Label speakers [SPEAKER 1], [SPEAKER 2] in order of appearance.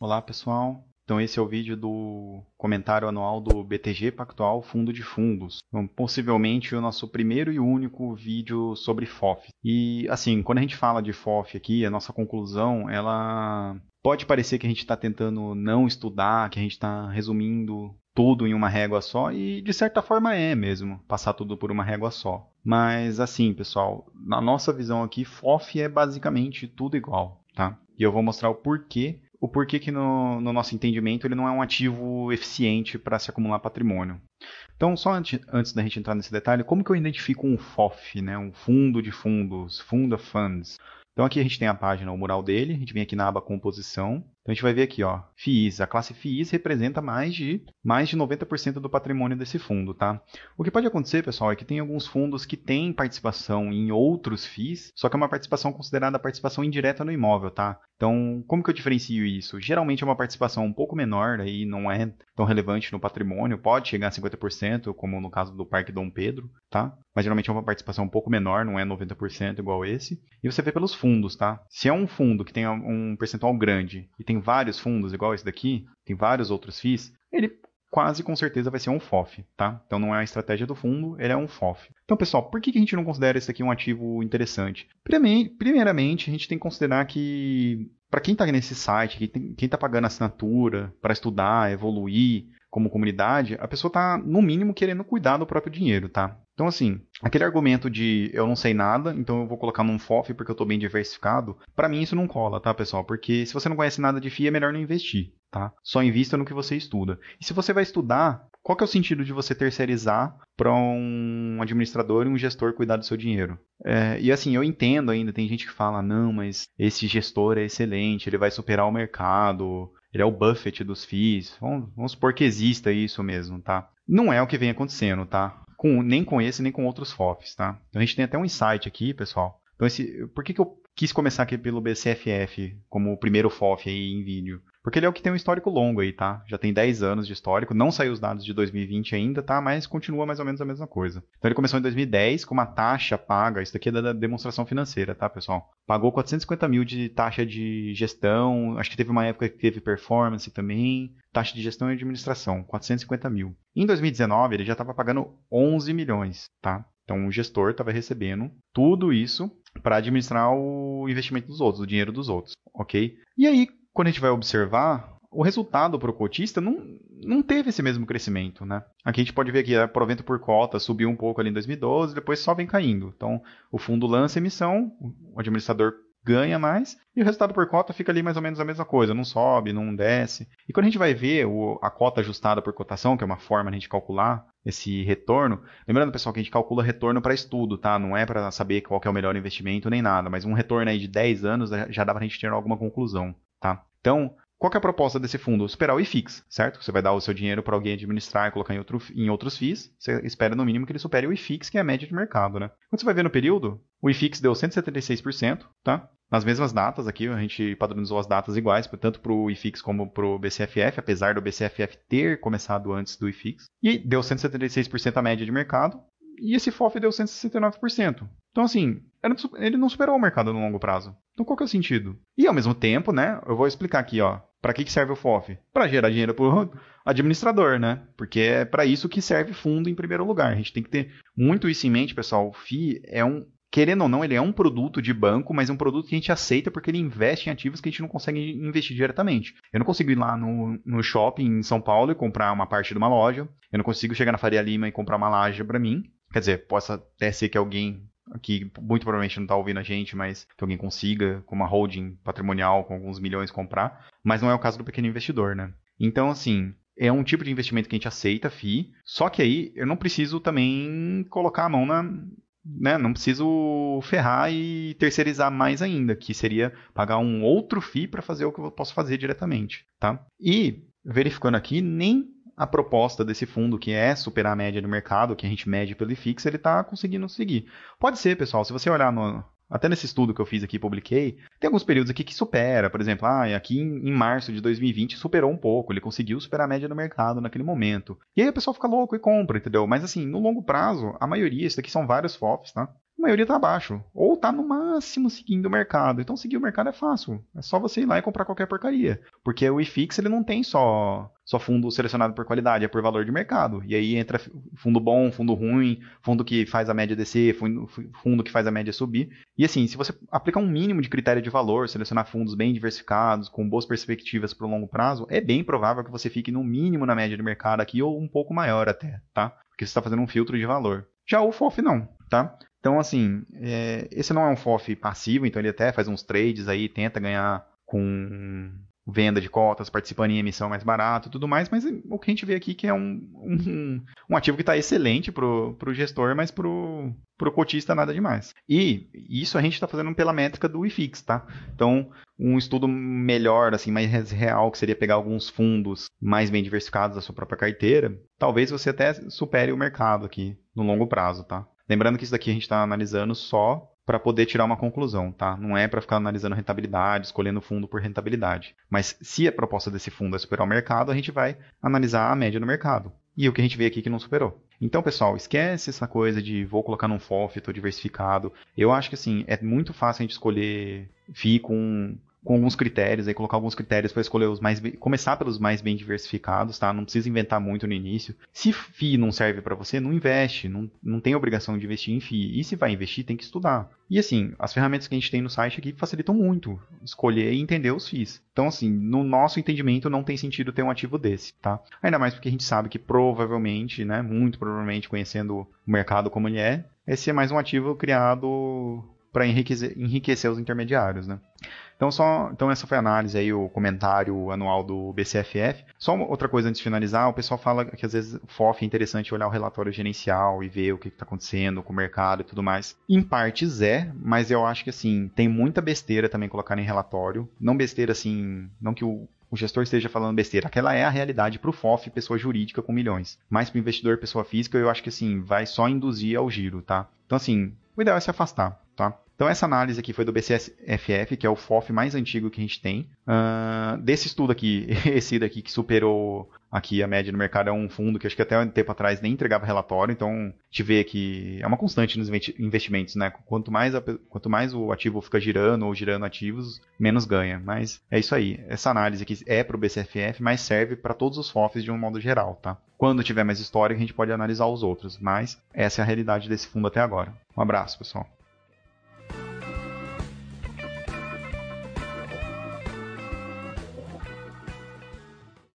[SPEAKER 1] Olá pessoal, então esse é o vídeo do comentário anual do BTG Pactual Fundo de Fundos. Então, possivelmente o nosso primeiro e único vídeo sobre FOF. E assim, quando a gente fala de FOF aqui, a nossa conclusão, ela pode parecer que a gente está tentando não estudar, que a gente está resumindo tudo em uma régua só, e de certa forma é mesmo, passar tudo por uma régua só. Mas assim, pessoal, na nossa visão aqui, FOF é basicamente tudo igual, tá? E eu vou mostrar o porquê o porquê que no, no, nosso entendimento ele não é um ativo eficiente para se acumular patrimônio. Então, só antes, antes, da gente entrar nesse detalhe, como que eu identifico um FOF, né, um fundo de fundos, fund of funds? Então aqui a gente tem a página, o mural dele, a gente vem aqui na aba composição, então a gente vai ver aqui, ó, FIIs. A classe FIIs representa mais de, mais de 90% do patrimônio desse fundo, tá? O que pode acontecer, pessoal, é que tem alguns fundos que têm participação em outros FIIs, só que é uma participação considerada participação indireta no imóvel, tá? Então, como que eu diferencio isso? Geralmente é uma participação um pouco menor, aí não é tão relevante no patrimônio, pode chegar a 50%, como no caso do Parque Dom Pedro, tá? Mas geralmente é uma participação um pouco menor, não é 90% igual esse. E você vê pelos fundos, tá? Se é um fundo que tem um percentual grande e tem tem vários fundos, igual esse daqui, tem vários outros FIIs, ele quase com certeza vai ser um FOF, tá? Então não é a estratégia do fundo, ele é um FOF. Então, pessoal, por que a gente não considera esse aqui um ativo interessante? Primeiramente, a gente tem que considerar que para quem está nesse site, quem está pagando assinatura para estudar, evoluir como comunidade, a pessoa está, no mínimo, querendo cuidar do próprio dinheiro, tá? Então, assim, aquele argumento de eu não sei nada, então eu vou colocar num FOF porque eu estou bem diversificado, para mim isso não cola, tá, pessoal? Porque se você não conhece nada de FII, é melhor não investir, tá? Só invista no que você estuda. E se você vai estudar, qual que é o sentido de você terceirizar para um administrador e um gestor cuidar do seu dinheiro? É, e assim, eu entendo ainda, tem gente que fala, não, mas esse gestor é excelente, ele vai superar o mercado, ele é o Buffett dos FIIs. Vamos, vamos supor que exista isso mesmo, tá? Não é o que vem acontecendo, tá? com, nem com esse, nem com outros FOFs, tá? Então a gente tem até um insight aqui, pessoal. Então esse, por que, que eu quis começar aqui pelo BCFF como o primeiro FOF aí em vídeo? Porque ele é o que tem um histórico longo aí, tá? Já tem 10 anos de histórico, não saiu os dados de 2020 ainda, tá? Mas continua mais ou menos a mesma coisa. Então ele começou em 2010 com uma taxa paga, isso daqui é da demonstração financeira, tá, pessoal? Pagou 450 mil de taxa de gestão, acho que teve uma época que teve performance também, taxa de gestão e administração, 450 mil. Em 2019 ele já estava pagando 11 milhões, tá? Então o gestor estava recebendo tudo isso para administrar o investimento dos outros, o dinheiro dos outros, ok? E aí, quando a gente vai observar, o resultado para o cotista não, não teve esse mesmo crescimento, né? Aqui a gente pode ver que a provento por cota subiu um pouco ali em 2012, depois só vem caindo. Então, o fundo lança emissão, o administrador ganha mais, e o resultado por cota fica ali mais ou menos a mesma coisa, não sobe, não desce. E quando a gente vai ver o, a cota ajustada por cotação, que é uma forma de a gente calcular esse retorno, lembrando, pessoal, que a gente calcula retorno para estudo, tá? Não é para saber qual é o melhor investimento nem nada, mas um retorno aí de 10 anos já dá para a gente ter alguma conclusão tá? Então, qual é a proposta desse fundo? Superar o IFIX, certo? Você vai dar o seu dinheiro para alguém administrar e colocar em, outro, em outros FIIs, você espera no mínimo que ele supere o IFIX, que é a média de mercado, né? Quando você vai ver no período, o IFIX deu 176%, tá? Nas mesmas datas aqui, a gente padronizou as datas iguais, tanto para o IFIX como para o BCFF, apesar do BCFF ter começado antes do IFIX. E deu 176% a média de mercado, e esse FOF deu 169%. Então, assim, ele não superou o mercado no longo prazo. Então, qual que é o sentido? E, ao mesmo tempo, né, eu vou explicar aqui, ó, para que, que serve o FOF? Para gerar dinheiro para o administrador, né? Porque é para isso que serve fundo em primeiro lugar. A gente tem que ter muito isso em mente, pessoal. O FI é um, querendo ou não, ele é um produto de banco, mas é um produto que a gente aceita porque ele investe em ativos que a gente não consegue investir diretamente. Eu não consigo ir lá no, no shopping em São Paulo e comprar uma parte de uma loja. Eu não consigo chegar na Faria Lima e comprar uma laje para mim. Quer dizer, possa até ser que alguém que muito provavelmente não está ouvindo a gente, mas que alguém consiga, com uma holding patrimonial, com alguns milhões, comprar. Mas não é o caso do pequeno investidor, né? Então, assim, é um tipo de investimento que a gente aceita, FI, só que aí eu não preciso também colocar a mão na. Né, não preciso ferrar e terceirizar mais ainda, que seria pagar um outro FI para fazer o que eu posso fazer diretamente. Tá? E, verificando aqui, nem a proposta desse fundo, que é superar a média do mercado, que a gente mede pelo IFIX, ele está conseguindo seguir. Pode ser, pessoal, se você olhar no, até nesse estudo que eu fiz aqui, publiquei, tem alguns períodos aqui que supera. Por exemplo, ah, aqui em, em, março de 2020 superou um pouco, ele conseguiu superar a média do mercado naquele momento. E aí o pessoal fica louco e compra, entendeu? Mas assim, no longo prazo, a maioria, isso daqui são vários FOFs, tá? A maioria está abaixo. Ou está no máximo seguindo o mercado. Então seguir o mercado é fácil. É só você ir lá e comprar qualquer porcaria. Porque o IFIX ele não tem só, só fundo selecionado por qualidade, é por valor de mercado. E aí entra fundo bom, fundo ruim, fundo que faz a média descer, fundo, fundo que faz a média subir. E assim, se você aplicar um mínimo de critério de valor, selecionar fundos bem diversificados, com boas perspectivas para o longo prazo, é bem provável que você fique no mínimo na média de mercado aqui ou um pouco maior até, tá? Porque você está fazendo um filtro de valor. Já o FOF não, tá? Então, assim, é, esse não é um FOF passivo, então ele até faz uns trades aí, tenta ganhar com venda de cotas, participando em emissão mais barato e tudo mais, mas o que a gente vê aqui que é um, um, um ativo que está excelente para o gestor, mas para o cotista nada demais. E isso a gente está fazendo pela métrica do IFIX, tá? Então, um estudo melhor, assim, mais real, que seria pegar alguns fundos mais bem diversificados da sua própria carteira, talvez você até supere o mercado aqui no longo prazo, tá? Lembrando que isso daqui a gente está analisando só para poder tirar uma conclusão, tá? Não é para ficar analisando rentabilidade, escolhendo fundo por rentabilidade. Mas se a proposta desse fundo é superar o mercado, a gente vai analisar a média do mercado. E o que a gente vê aqui que não superou. Então, pessoal, esquece essa coisa de vou colocar num FOF, estou diversificado. Eu acho que assim, é muito fácil a gente escolher FII com com alguns critérios, aí colocar alguns critérios para escolher os mais começar pelos mais bem diversificados, tá? Não precisa inventar muito no início. Se FI não serve para você, não investe, não, não tem obrigação de investir em FI. E se vai investir, tem que estudar. E assim, as ferramentas que a gente tem no site aqui facilitam muito escolher e entender os FIIs. Então assim, no nosso entendimento não tem sentido ter um ativo desse, tá? Ainda mais porque a gente sabe que provavelmente, né, muito provavelmente conhecendo o mercado como ele é, esse é mais um ativo criado para enriquecer, enriquecer os intermediários, né? Então, só, então essa foi a análise aí, o comentário anual do BCFF. Só outra coisa antes de finalizar, o pessoal fala que às vezes o FOF é interessante olhar o relatório gerencial e ver o que está acontecendo com o mercado e tudo mais. Em partes é, mas eu acho que assim, tem muita besteira também colocar em relatório. Não besteira assim, não que o, o gestor esteja falando besteira. Aquela é a realidade para o FOF, pessoa jurídica com milhões. Mas para o investidor, pessoa física, eu acho que assim, vai só induzir ao giro, tá? Então assim, o ideal é se afastar, tá? Então essa análise aqui foi do BCSFF, que é o FOF mais antigo que a gente tem. Uh, desse estudo aqui, esse daqui que superou aqui a média no mercado é um fundo que acho que até um tempo atrás nem entregava relatório, então te vê que é uma constante nos investimentos, né? Quanto mais, a, quanto mais o ativo fica girando ou girando ativos, menos ganha. Mas é isso aí. Essa análise aqui é para o BCFF, mas serve para todos os FOFs de um modo geral, tá? Quando tiver mais história, a gente pode analisar os outros, mas essa é a realidade desse fundo até agora. Um abraço, pessoal.